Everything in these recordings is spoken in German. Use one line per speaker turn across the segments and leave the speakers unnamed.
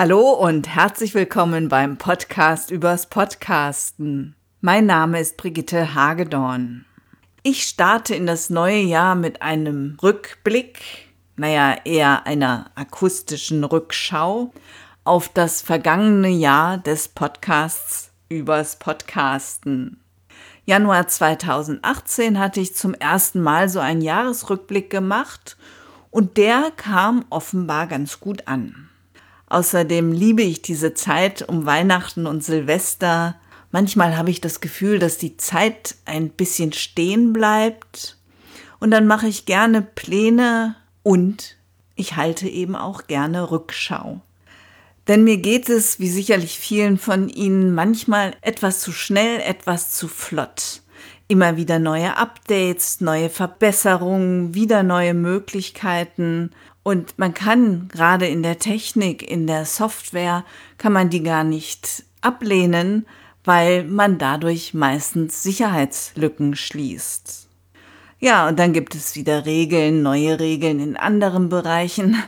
Hallo und herzlich willkommen beim Podcast übers Podcasten. Mein Name ist Brigitte Hagedorn. Ich starte in das neue Jahr mit einem Rückblick, naja, eher einer akustischen Rückschau auf das vergangene Jahr des Podcasts übers Podcasten. Januar 2018 hatte ich zum ersten Mal so einen Jahresrückblick gemacht und der kam offenbar ganz gut an. Außerdem liebe ich diese Zeit um Weihnachten und Silvester. Manchmal habe ich das Gefühl, dass die Zeit ein bisschen stehen bleibt. Und dann mache ich gerne Pläne und ich halte eben auch gerne Rückschau. Denn mir geht es, wie sicherlich vielen von Ihnen, manchmal etwas zu schnell, etwas zu flott. Immer wieder neue Updates, neue Verbesserungen, wieder neue Möglichkeiten. Und man kann gerade in der Technik, in der Software, kann man die gar nicht ablehnen, weil man dadurch meistens Sicherheitslücken schließt. Ja, und dann gibt es wieder Regeln, neue Regeln in anderen Bereichen.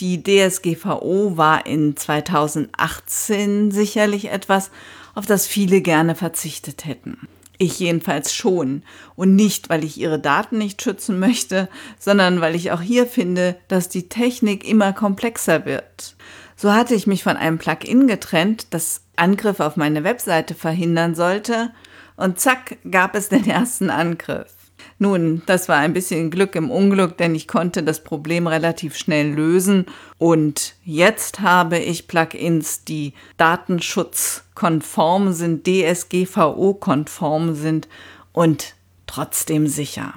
Die DSGVO war in 2018 sicherlich etwas, auf das viele gerne verzichtet hätten. Ich jedenfalls schon. Und nicht, weil ich ihre Daten nicht schützen möchte, sondern weil ich auch hier finde, dass die Technik immer komplexer wird. So hatte ich mich von einem Plugin getrennt, das Angriffe auf meine Webseite verhindern sollte, und zack gab es den ersten Angriff. Nun, das war ein bisschen Glück im Unglück, denn ich konnte das Problem relativ schnell lösen und jetzt habe ich Plugins, die datenschutzkonform sind, DSGVO-konform sind und trotzdem sicher.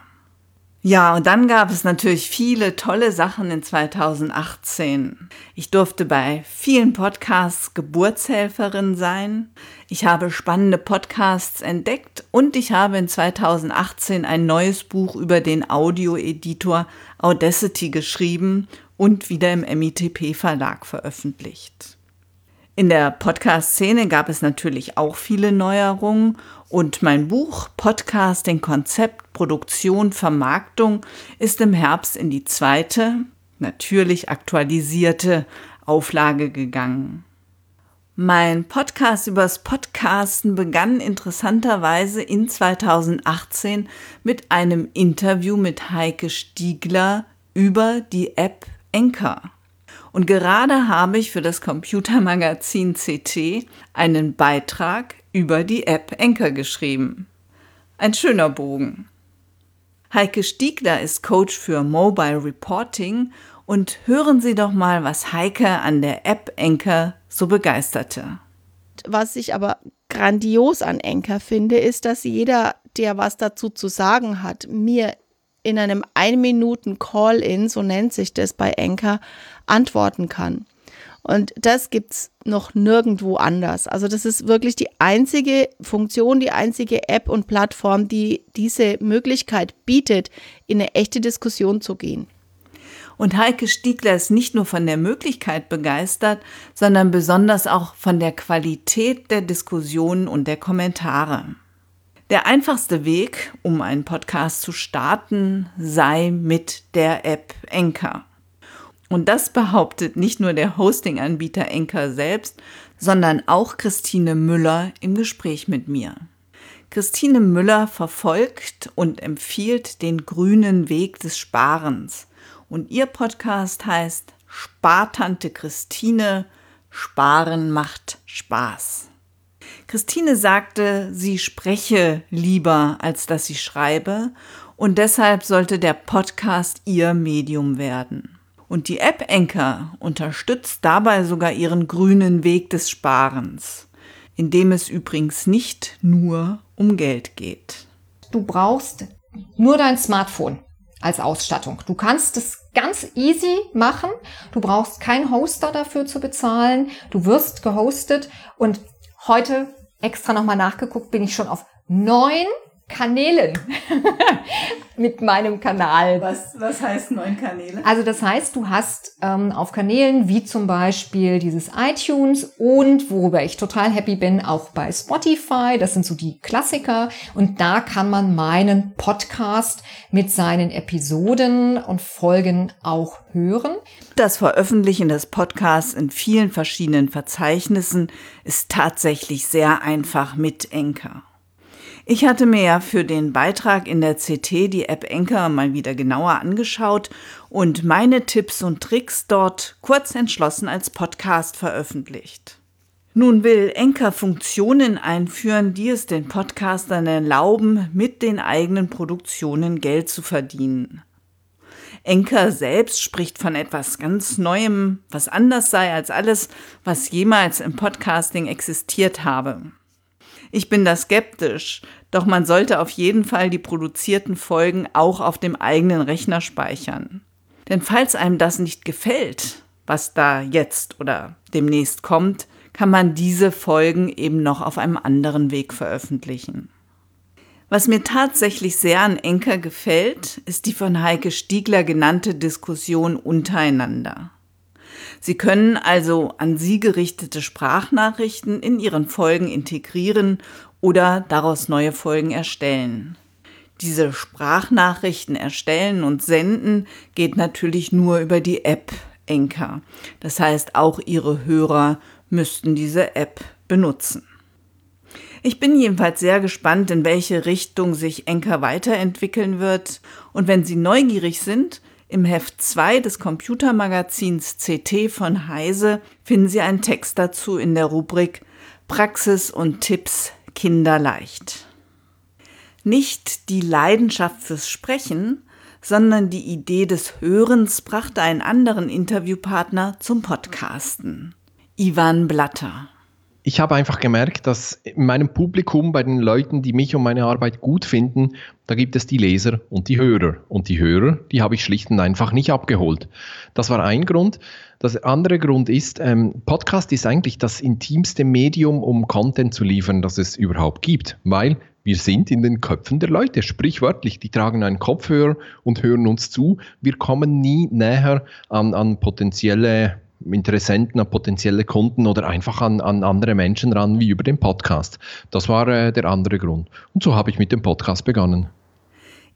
Ja, und dann gab es natürlich viele tolle Sachen in 2018. Ich durfte bei vielen Podcasts Geburtshelferin sein. Ich habe spannende Podcasts entdeckt und ich habe in 2018 ein neues Buch über den Audioeditor Audacity geschrieben und wieder im MITP Verlag veröffentlicht. In der Podcast-Szene gab es natürlich auch viele Neuerungen und mein Buch Podcasting Konzept, Produktion, Vermarktung ist im Herbst in die zweite, natürlich aktualisierte Auflage gegangen. Mein Podcast übers Podcasten begann interessanterweise in 2018 mit einem Interview mit Heike Stiegler über die App Anchor. Und gerade habe ich für das Computermagazin CT einen Beitrag über die App Anchor geschrieben. Ein schöner Bogen. Heike Stiegler ist Coach für Mobile Reporting und hören Sie doch mal, was Heike an der App Anchor so begeisterte.
Was ich aber grandios an Anchor finde, ist, dass jeder, der was dazu zu sagen hat, mir in einem 1-Minuten-Call-In, so nennt sich das bei Anchor, antworten kann. Und das gibt es noch nirgendwo anders. Also das ist wirklich die einzige Funktion, die einzige App und Plattform, die diese Möglichkeit bietet, in eine echte Diskussion zu gehen.
Und Heike Stiegler ist nicht nur von der Möglichkeit begeistert, sondern besonders auch von der Qualität der Diskussionen und der Kommentare. Der einfachste Weg, um einen Podcast zu starten, sei mit der App Anchor. Und das behauptet nicht nur der Hosting-Anbieter Anchor selbst, sondern auch Christine Müller im Gespräch mit mir. Christine Müller verfolgt und empfiehlt den grünen Weg des Sparens. Und ihr Podcast heißt Spartante Christine, Sparen macht Spaß. Christine sagte, sie spreche lieber, als dass sie schreibe, und deshalb sollte der Podcast ihr Medium werden. Und die App Anchor unterstützt dabei sogar ihren grünen Weg des Sparens, in dem es übrigens nicht nur um Geld geht.
Du brauchst nur dein Smartphone als Ausstattung. Du kannst es ganz easy machen. Du brauchst keinen Hoster dafür zu bezahlen. Du wirst gehostet und heute extra nochmal nachgeguckt, bin ich schon auf neun Kanälen. mit meinem Kanal.
Was, was heißt neun Kanäle?
Also das heißt, du hast ähm, auf Kanälen wie zum Beispiel dieses iTunes und worüber ich total happy bin, auch bei Spotify. Das sind so die Klassiker. Und da kann man meinen Podcast mit seinen Episoden und Folgen auch hören.
Das Veröffentlichen des Podcasts in vielen verschiedenen Verzeichnissen ist tatsächlich sehr einfach mit Enker. Ich hatte mir ja für den Beitrag in der CT die App Enker mal wieder genauer angeschaut und meine Tipps und Tricks dort kurz entschlossen als Podcast veröffentlicht. Nun will Enker Funktionen einführen, die es den Podcastern erlauben, mit den eigenen Produktionen Geld zu verdienen. Enker selbst spricht von etwas ganz Neuem, was anders sei als alles, was jemals im Podcasting existiert habe. Ich bin da skeptisch, doch man sollte auf jeden Fall die produzierten Folgen auch auf dem eigenen Rechner speichern. Denn falls einem das nicht gefällt, was da jetzt oder demnächst kommt, kann man diese Folgen eben noch auf einem anderen Weg veröffentlichen. Was mir tatsächlich sehr an Enker gefällt, ist die von Heike Stiegler genannte Diskussion untereinander. Sie können also an Sie gerichtete Sprachnachrichten in Ihren Folgen integrieren oder daraus neue Folgen erstellen. Diese Sprachnachrichten erstellen und senden geht natürlich nur über die App Enker. Das heißt, auch Ihre Hörer müssten diese App benutzen. Ich bin jedenfalls sehr gespannt, in welche Richtung sich Enker weiterentwickeln wird. Und wenn Sie neugierig sind, im Heft 2 des Computermagazins CT von Heise finden Sie einen Text dazu in der Rubrik Praxis und Tipps Kinderleicht. Nicht die Leidenschaft fürs Sprechen, sondern die Idee des Hörens brachte einen anderen Interviewpartner zum Podcasten. Ivan Blatter
ich habe einfach gemerkt, dass in meinem Publikum, bei den Leuten, die mich und meine Arbeit gut finden, da gibt es die Leser und die Hörer. Und die Hörer, die habe ich schlicht und einfach nicht abgeholt. Das war ein Grund. Das andere Grund ist, ähm, Podcast ist eigentlich das intimste Medium, um Content zu liefern, das es überhaupt gibt. Weil wir sind in den Köpfen der Leute, sprichwörtlich. Die tragen einen Kopfhörer und hören uns zu. Wir kommen nie näher an, an potenzielle Interessenten, an potenzielle Kunden oder einfach an, an andere Menschen ran wie über den Podcast. Das war äh, der andere Grund. Und so habe ich mit dem Podcast begonnen.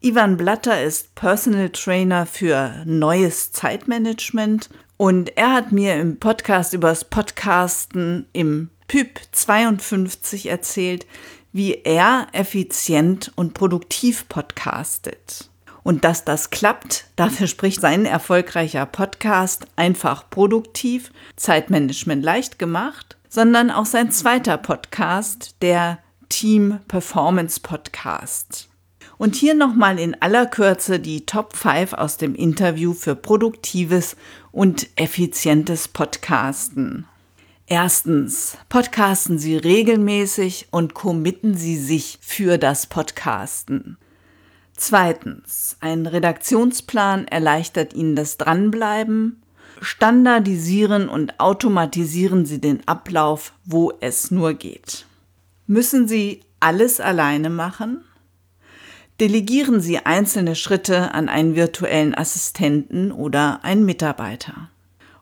Ivan Blatter ist Personal Trainer für neues Zeitmanagement und er hat mir im Podcast über das Podcasten im PYP 52 erzählt, wie er effizient und produktiv podcastet. Und dass das klappt, dafür spricht sein erfolgreicher Podcast einfach produktiv, Zeitmanagement leicht gemacht, sondern auch sein zweiter Podcast, der Team Performance Podcast. Und hier nochmal in aller Kürze die Top 5 aus dem Interview für produktives und effizientes Podcasten. Erstens, podcasten Sie regelmäßig und committen Sie sich für das Podcasten. Zweitens, ein Redaktionsplan erleichtert Ihnen das Dranbleiben. Standardisieren und automatisieren Sie den Ablauf, wo es nur geht. Müssen Sie alles alleine machen? Delegieren Sie einzelne Schritte an einen virtuellen Assistenten oder einen Mitarbeiter.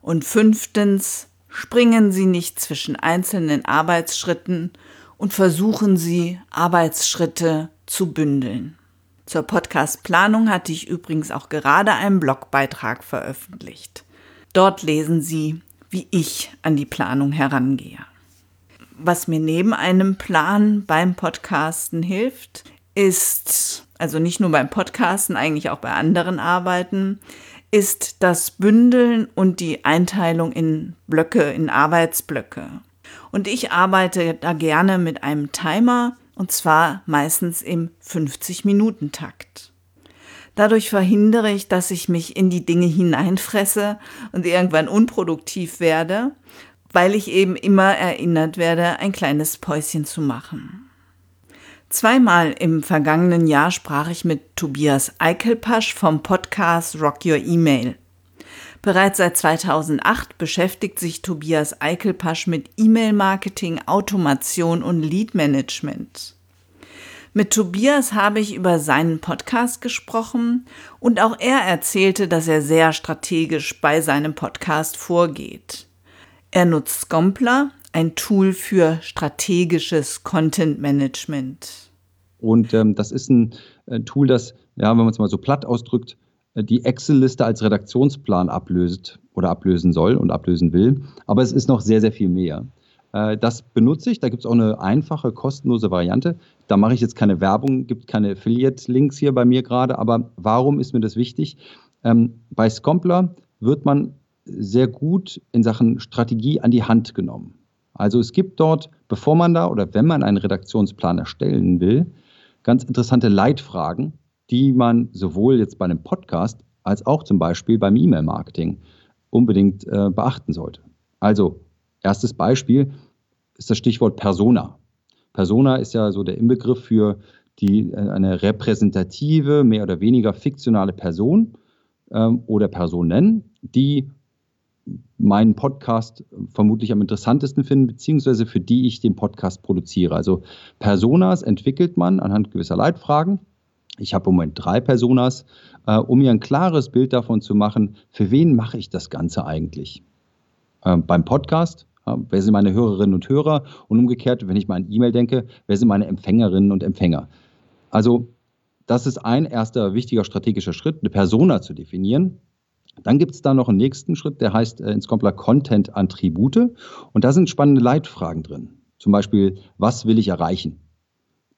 Und fünftens, springen Sie nicht zwischen einzelnen Arbeitsschritten und versuchen Sie, Arbeitsschritte zu bündeln. Zur Podcast-Planung hatte ich übrigens auch gerade einen Blogbeitrag veröffentlicht. Dort lesen Sie, wie ich an die Planung herangehe. Was mir neben einem Plan beim Podcasten hilft, ist, also nicht nur beim Podcasten, eigentlich auch bei anderen Arbeiten, ist das Bündeln und die Einteilung in Blöcke, in Arbeitsblöcke. Und ich arbeite da gerne mit einem Timer, und zwar meistens im 50-Minuten-Takt. Dadurch verhindere ich, dass ich mich in die Dinge hineinfresse und irgendwann unproduktiv werde, weil ich eben immer erinnert werde, ein kleines Päuschen zu machen. Zweimal im vergangenen Jahr sprach ich mit Tobias Eichelpasch vom Podcast Rock Your Email. Bereits seit 2008 beschäftigt sich Tobias Eichelpasch mit E-Mail-Marketing, Automation und Lead-Management. Mit Tobias habe ich über seinen Podcast gesprochen und auch er erzählte, dass er sehr strategisch bei seinem Podcast vorgeht. Er nutzt Scompler, ein Tool für strategisches Content Management.
Und ähm, das ist ein äh, Tool, das, ja, wenn man es mal so platt ausdrückt, die Excel-Liste als Redaktionsplan ablöst oder ablösen soll und ablösen will. Aber es ist noch sehr, sehr viel mehr. Äh, das benutze ich. Da gibt es auch eine einfache, kostenlose Variante. Da mache ich jetzt keine Werbung, gibt keine Affiliate-Links hier bei mir gerade. Aber warum ist mir das wichtig? Ähm, bei Scompler wird man sehr gut in Sachen Strategie an die Hand genommen. Also es gibt dort, bevor man da oder wenn man einen Redaktionsplan erstellen will, ganz interessante Leitfragen, die man sowohl jetzt bei einem Podcast als auch zum Beispiel beim E-Mail-Marketing unbedingt äh, beachten sollte. Also, erstes Beispiel ist das Stichwort Persona. Persona ist ja so der Inbegriff für die, äh, eine repräsentative, mehr oder weniger fiktionale Person ähm, oder Personen, die meinen Podcast vermutlich am interessantesten finden, beziehungsweise für die ich den Podcast produziere. Also Personas entwickelt man anhand gewisser Leitfragen. Ich habe im Moment drei Personas, äh, um mir ein klares Bild davon zu machen, für wen mache ich das Ganze eigentlich. Äh, beim Podcast, äh, wer sind meine Hörerinnen und Hörer? Und umgekehrt, wenn ich mal an E-Mail denke, wer sind meine Empfängerinnen und Empfänger? Also das ist ein erster wichtiger strategischer Schritt, eine Persona zu definieren. Dann gibt es da noch einen nächsten Schritt, der heißt äh, in Scompler Content Attribute. Und da sind spannende Leitfragen drin. Zum Beispiel, was will ich erreichen?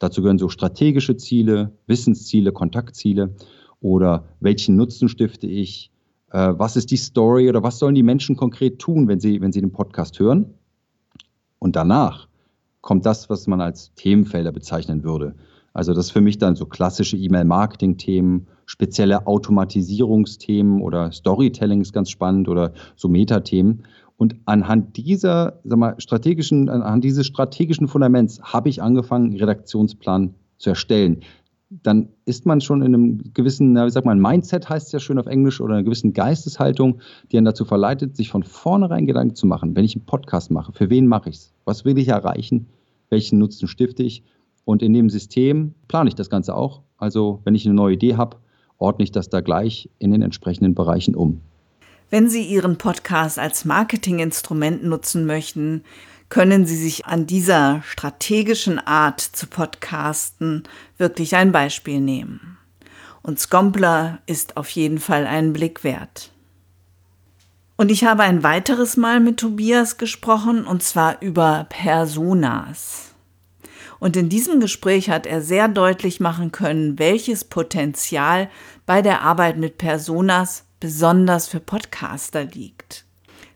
Dazu gehören so strategische Ziele, Wissensziele, Kontaktziele oder welchen Nutzen stifte ich? Äh, was ist die Story oder was sollen die Menschen konkret tun, wenn sie, wenn sie den Podcast hören? Und danach kommt das, was man als Themenfelder bezeichnen würde. Also das ist für mich dann so klassische E-Mail-Marketing-Themen, spezielle Automatisierungsthemen oder Storytelling ist ganz spannend oder so Metathemen. Und anhand dieser, sag mal, strategischen, anhand dieses strategischen Fundaments habe ich angefangen, einen Redaktionsplan zu erstellen. Dann ist man schon in einem gewissen, wie sagt man, Mindset heißt es ja schön auf Englisch, oder einer gewissen Geisteshaltung, die einen dazu verleitet, sich von vornherein Gedanken zu machen, wenn ich einen Podcast mache, für wen mache ich es? Was will ich erreichen? Welchen Nutzen stifte ich? Und in dem System plane ich das Ganze auch. Also wenn ich eine neue Idee habe, ordne ich das da gleich in den entsprechenden Bereichen um.
Wenn Sie Ihren Podcast als Marketinginstrument nutzen möchten, können Sie sich an dieser strategischen Art zu podcasten wirklich ein Beispiel nehmen. Und Scompler ist auf jeden Fall einen Blick wert. Und ich habe ein weiteres Mal mit Tobias gesprochen, und zwar über Personas. Und in diesem Gespräch hat er sehr deutlich machen können, welches Potenzial bei der Arbeit mit Personas besonders für Podcaster liegt.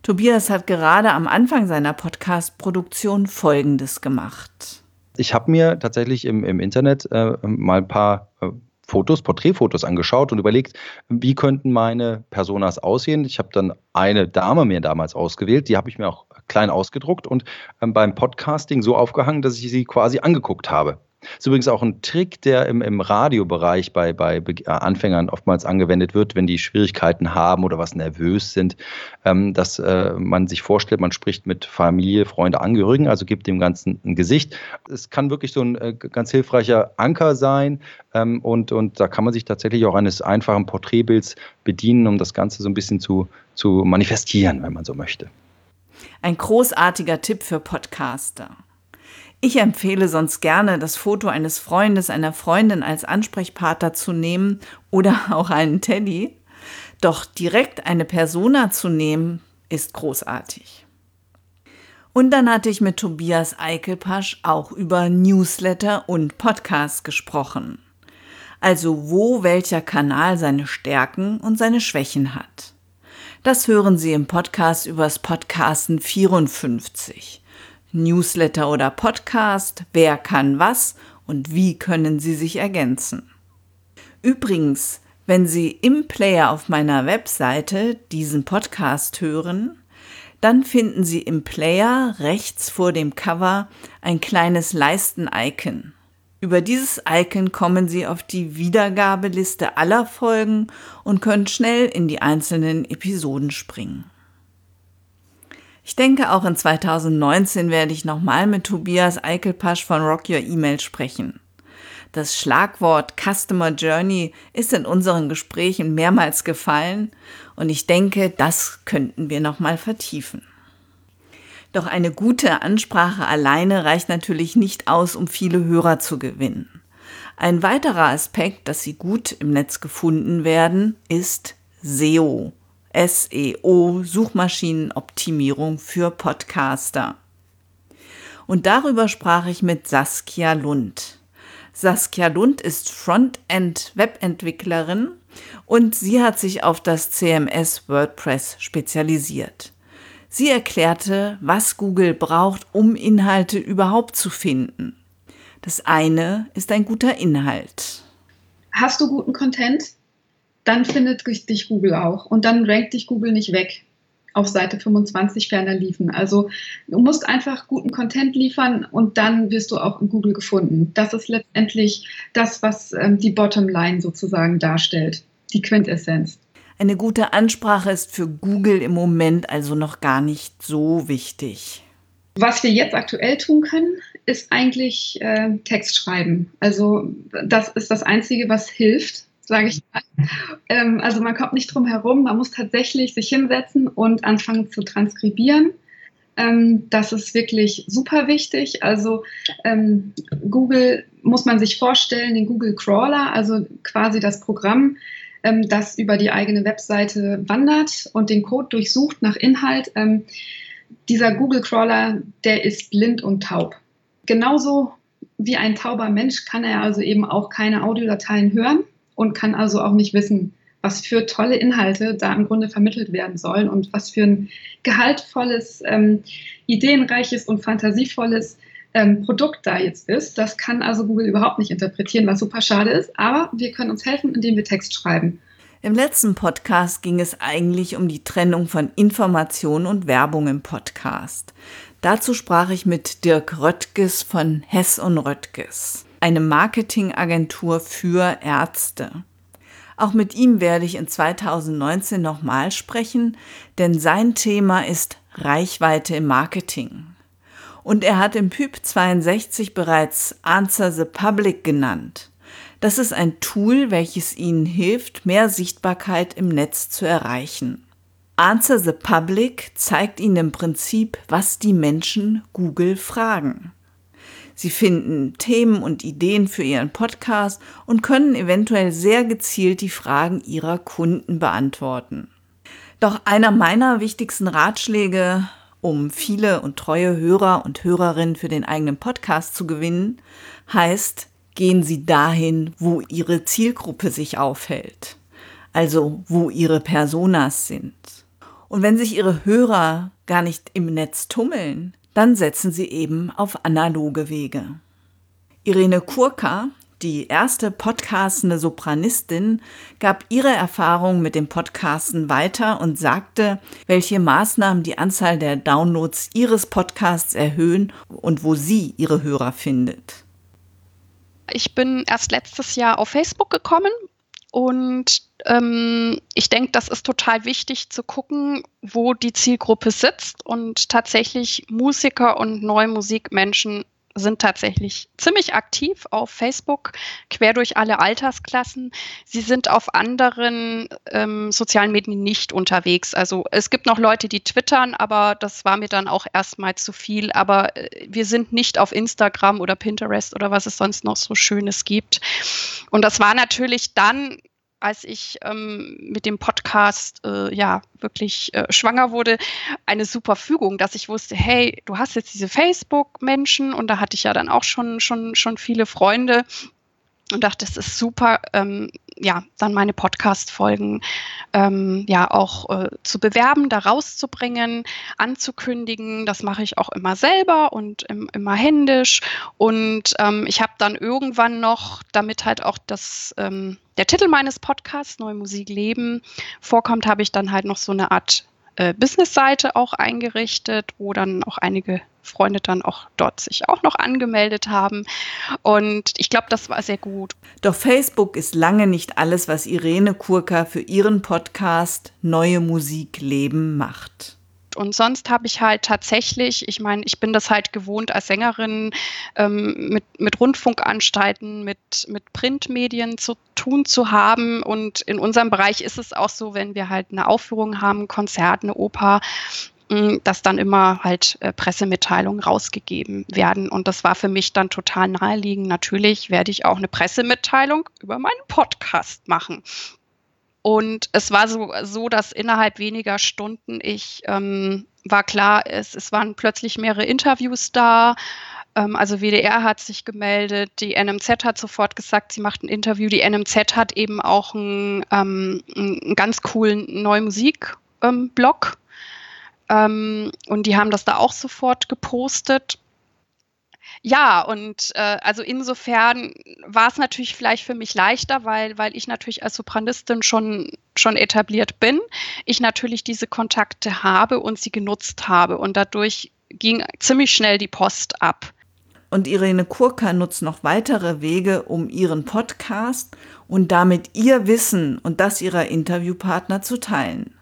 Tobias hat gerade am Anfang seiner Podcast-Produktion Folgendes gemacht.
Ich habe mir tatsächlich im, im Internet äh, mal ein paar äh, Fotos, Porträtfotos angeschaut und überlegt, wie könnten meine Personas aussehen. Ich habe dann eine Dame mir damals ausgewählt, die habe ich mir auch klein ausgedruckt und ähm, beim Podcasting so aufgehangen, dass ich sie quasi angeguckt habe. Das ist übrigens auch ein Trick, der im, im Radiobereich bei, bei äh, Anfängern oftmals angewendet wird, wenn die Schwierigkeiten haben oder was nervös sind, ähm, dass äh, man sich vorstellt, man spricht mit Familie, Freunde, Angehörigen, also gibt dem Ganzen ein Gesicht. Es kann wirklich so ein äh, ganz hilfreicher Anker sein ähm, und, und da kann man sich tatsächlich auch eines einfachen Porträtbilds bedienen, um das Ganze so ein bisschen zu, zu manifestieren, wenn man so möchte.
Ein großartiger Tipp für Podcaster. Ich empfehle sonst gerne, das Foto eines Freundes, einer Freundin als Ansprechpartner zu nehmen oder auch einen Teddy. Doch direkt eine Persona zu nehmen, ist großartig. Und dann hatte ich mit Tobias Eichelpasch auch über Newsletter und Podcast gesprochen. Also wo welcher Kanal seine Stärken und seine Schwächen hat. Das hören Sie im Podcast übers Podcasten 54. Newsletter oder Podcast, wer kann was und wie können sie sich ergänzen. Übrigens, wenn Sie im Player auf meiner Webseite diesen Podcast hören, dann finden Sie im Player rechts vor dem Cover ein kleines Leisten-Icon. Über dieses Icon kommen Sie auf die Wiedergabeliste aller Folgen und können schnell in die einzelnen Episoden springen. Ich denke, auch in 2019 werde ich nochmal mit Tobias Eichelpasch von Rock Your Email sprechen. Das Schlagwort Customer Journey ist in unseren Gesprächen mehrmals gefallen und ich denke, das könnten wir noch mal vertiefen. Doch eine gute Ansprache alleine reicht natürlich nicht aus, um viele Hörer zu gewinnen. Ein weiterer Aspekt, dass sie gut im Netz gefunden werden, ist SEO. SEO, Suchmaschinenoptimierung für Podcaster. Und darüber sprach ich mit Saskia Lund. Saskia Lund ist Frontend-Webentwicklerin und sie hat sich auf das CMS WordPress spezialisiert. Sie erklärte, was Google braucht, um Inhalte überhaupt zu finden. Das eine ist ein guter Inhalt.
Hast du guten Content? Dann findet dich Google auch und dann rankt dich Google nicht weg auf Seite 25 ferner liefen. Also du musst einfach guten Content liefern und dann wirst du auch in Google gefunden. Das ist letztendlich das, was ähm, die Bottomline sozusagen darstellt, die Quintessenz.
Eine gute Ansprache ist für Google im Moment also noch gar nicht so wichtig.
Was wir jetzt aktuell tun können, ist eigentlich äh, Text schreiben. Also das ist das Einzige, was hilft sage ich mal. Ähm, also man kommt nicht drum herum, man muss tatsächlich sich hinsetzen und anfangen zu transkribieren. Ähm, das ist wirklich super wichtig. Also ähm, Google muss man sich vorstellen, den Google Crawler, also quasi das Programm, ähm, das über die eigene Webseite wandert und den Code durchsucht nach Inhalt. Ähm, dieser Google Crawler, der ist blind und taub. Genauso wie ein tauber Mensch kann er also eben auch keine Audiodateien hören und kann also auch nicht wissen, was für tolle Inhalte da im Grunde vermittelt werden sollen und was für ein gehaltvolles, ähm, ideenreiches und fantasievolles ähm, Produkt da jetzt ist. Das kann also Google überhaupt nicht interpretieren, was super schade ist. Aber wir können uns helfen, indem wir Text schreiben.
Im letzten Podcast ging es eigentlich um die Trennung von Information und Werbung im Podcast. Dazu sprach ich mit Dirk Röttges von Hess und Röttges eine Marketingagentur für Ärzte. Auch mit ihm werde ich in 2019 nochmal sprechen, denn sein Thema ist Reichweite im Marketing. Und er hat im PYP 62 bereits Answer the Public genannt. Das ist ein Tool, welches Ihnen hilft, mehr Sichtbarkeit im Netz zu erreichen. Answer the Public zeigt Ihnen im Prinzip, was die Menschen Google fragen. Sie finden Themen und Ideen für Ihren Podcast und können eventuell sehr gezielt die Fragen Ihrer Kunden beantworten. Doch einer meiner wichtigsten Ratschläge, um viele und treue Hörer und Hörerinnen für den eigenen Podcast zu gewinnen, heißt, gehen Sie dahin, wo Ihre Zielgruppe sich aufhält. Also wo Ihre Personas sind. Und wenn sich Ihre Hörer gar nicht im Netz tummeln, dann setzen sie eben auf analoge Wege. Irene Kurka, die erste podcastende Sopranistin, gab ihre Erfahrung mit dem Podcasten weiter und sagte, welche Maßnahmen die Anzahl der Downloads ihres Podcasts erhöhen und wo sie ihre Hörer findet.
Ich bin erst letztes Jahr auf Facebook gekommen und ähm, ich denke, das ist total wichtig zu gucken, wo die Zielgruppe sitzt. Und tatsächlich Musiker und neue Musikmenschen sind tatsächlich ziemlich aktiv auf Facebook, quer durch alle Altersklassen. Sie sind auf anderen ähm, sozialen Medien nicht unterwegs. Also es gibt noch Leute, die twittern, aber das war mir dann auch erstmal zu viel. Aber äh, wir sind nicht auf Instagram oder Pinterest oder was es sonst noch so Schönes gibt. Und das war natürlich dann als ich ähm, mit dem Podcast äh, ja wirklich äh, schwanger wurde, eine super Fügung, dass ich wusste, hey, du hast jetzt diese Facebook-Menschen und da hatte ich ja dann auch schon, schon, schon viele Freunde und dachte, es ist super, ähm, ja, dann meine Podcast-Folgen ähm, ja auch äh, zu bewerben, da rauszubringen, anzukündigen. Das mache ich auch immer selber und im, immer händisch. Und ähm, ich habe dann irgendwann noch, damit halt auch das, ähm, der Titel meines Podcasts, Neue Musik Leben, vorkommt, habe ich dann halt noch so eine Art äh, Business-Seite auch eingerichtet, wo dann auch einige Freunde dann auch dort sich auch noch angemeldet haben. Und ich glaube, das war sehr gut.
Doch Facebook ist lange nicht alles, was Irene Kurka für ihren Podcast Neue Musik Leben macht.
Und sonst habe ich halt tatsächlich, ich meine, ich bin das halt gewohnt als Sängerin ähm, mit, mit Rundfunkanstalten, mit, mit Printmedien zu tun zu haben. Und in unserem Bereich ist es auch so, wenn wir halt eine Aufführung haben, ein Konzert, eine Oper, dass dann immer halt äh, Pressemitteilungen rausgegeben werden. Und das war für mich dann total naheliegend. Natürlich werde ich auch eine Pressemitteilung über meinen Podcast machen. Und es war so, so dass innerhalb weniger Stunden ich ähm, war klar, es, es waren plötzlich mehrere Interviews da. Ähm, also WDR hat sich gemeldet, die NMZ hat sofort gesagt, sie macht ein Interview. Die NMZ hat eben auch einen, ähm, einen ganz coolen Neue Musik ähm, ähm, und die haben das da auch sofort gepostet. Ja, und äh, also insofern war es natürlich vielleicht für mich leichter, weil, weil ich natürlich als Sopranistin schon, schon etabliert bin, ich natürlich diese Kontakte habe und sie genutzt habe. Und dadurch ging ziemlich schnell die Post ab.
Und Irene Kurka nutzt noch weitere Wege, um ihren Podcast und damit ihr Wissen und das ihrer Interviewpartner zu teilen.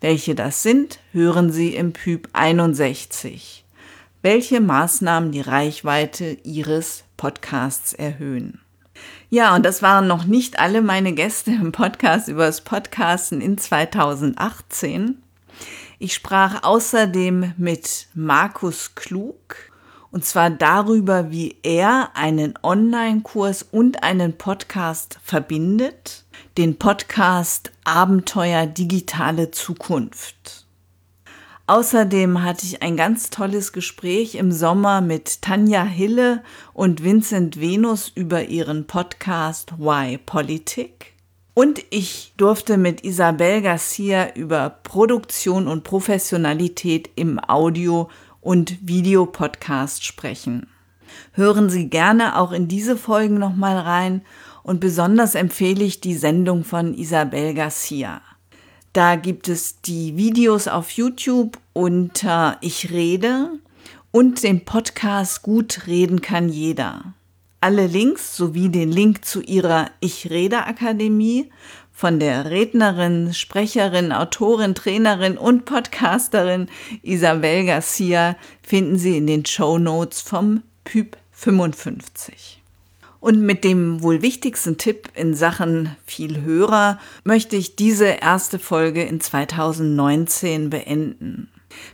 Welche das sind, hören Sie im Pyp 61. Welche Maßnahmen die Reichweite Ihres Podcasts erhöhen. Ja, und das waren noch nicht alle meine Gäste im Podcast über das Podcasten in 2018. Ich sprach außerdem mit Markus Klug, und zwar darüber, wie er einen Online-Kurs und einen Podcast verbindet den Podcast Abenteuer digitale Zukunft. Außerdem hatte ich ein ganz tolles Gespräch im Sommer mit Tanja Hille und Vincent Venus über ihren Podcast Why Politik. Und ich durfte mit Isabel Garcia über Produktion und Professionalität im Audio- und Videopodcast sprechen. Hören Sie gerne auch in diese Folgen nochmal rein und besonders empfehle ich die Sendung von Isabel Garcia. Da gibt es die Videos auf YouTube unter Ich rede und den Podcast Gut reden kann jeder. Alle Links sowie den Link zu ihrer Ich rede Akademie von der Rednerin, Sprecherin, Autorin, Trainerin und Podcasterin Isabel Garcia finden Sie in den Show Notes vom Pyp 55. Und mit dem wohl wichtigsten Tipp in Sachen viel Hörer möchte ich diese erste Folge in 2019 beenden.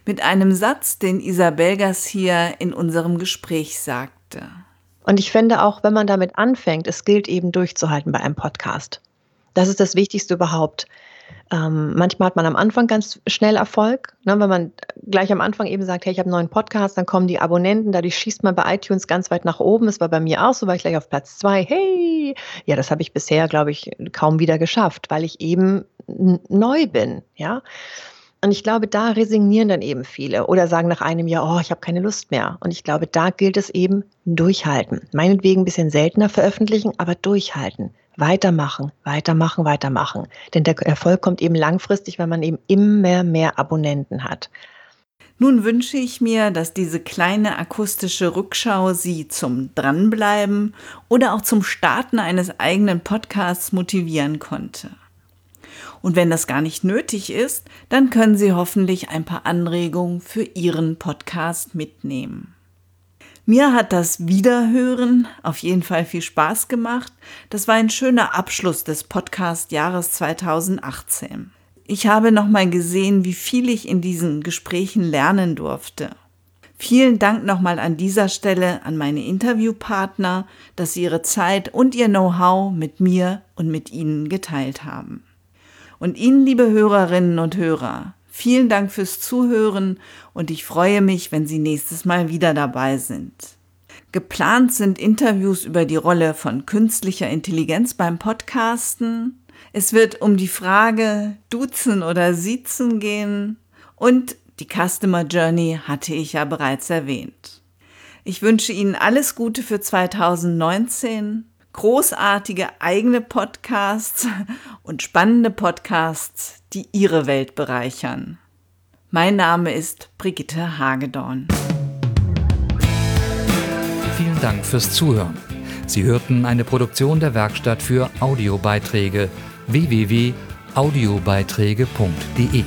Mit einem Satz, den Isabel Garcia in unserem Gespräch sagte.
Und ich finde auch, wenn man damit anfängt, es gilt eben durchzuhalten bei einem Podcast. Das ist das Wichtigste überhaupt. Ähm, manchmal hat man am Anfang ganz schnell Erfolg. Ne? Wenn man gleich am Anfang eben sagt, hey, ich habe einen neuen Podcast, dann kommen die Abonnenten, dadurch schießt man bei iTunes ganz weit nach oben. Es war bei mir auch so, war ich gleich auf Platz zwei. Hey, ja, das habe ich bisher, glaube ich, kaum wieder geschafft, weil ich eben neu bin. Ja. Und ich glaube, da resignieren dann eben viele oder sagen nach einem Jahr, oh, ich habe keine Lust mehr. Und ich glaube, da gilt es eben durchhalten. Meinetwegen ein bisschen seltener veröffentlichen, aber durchhalten weitermachen, weitermachen, weitermachen. Denn der Erfolg kommt eben langfristig, wenn man eben immer mehr Abonnenten hat.
Nun wünsche ich mir, dass diese kleine akustische Rückschau Sie zum Dranbleiben oder auch zum Starten eines eigenen Podcasts motivieren konnte. Und wenn das gar nicht nötig ist, dann können Sie hoffentlich ein paar Anregungen für Ihren Podcast mitnehmen. Mir hat das Wiederhören auf jeden Fall viel Spaß gemacht. Das war ein schöner Abschluss des Podcast-Jahres 2018. Ich habe nochmal gesehen, wie viel ich in diesen Gesprächen lernen durfte. Vielen Dank nochmal an dieser Stelle an meine Interviewpartner, dass sie ihre Zeit und ihr Know-how mit mir und mit Ihnen geteilt haben. Und Ihnen, liebe Hörerinnen und Hörer, Vielen Dank fürs Zuhören und ich freue mich, wenn Sie nächstes Mal wieder dabei sind. Geplant sind Interviews über die Rolle von künstlicher Intelligenz beim Podcasten. Es wird um die Frage Duzen oder Siezen gehen und die Customer Journey hatte ich ja bereits erwähnt. Ich wünsche Ihnen alles Gute für 2019 großartige eigene Podcasts und spannende Podcasts, die Ihre Welt bereichern. Mein Name ist Brigitte Hagedorn.
Vielen Dank fürs Zuhören. Sie hörten eine Produktion der Werkstatt für Audiobeiträge www.audiobeiträge.de.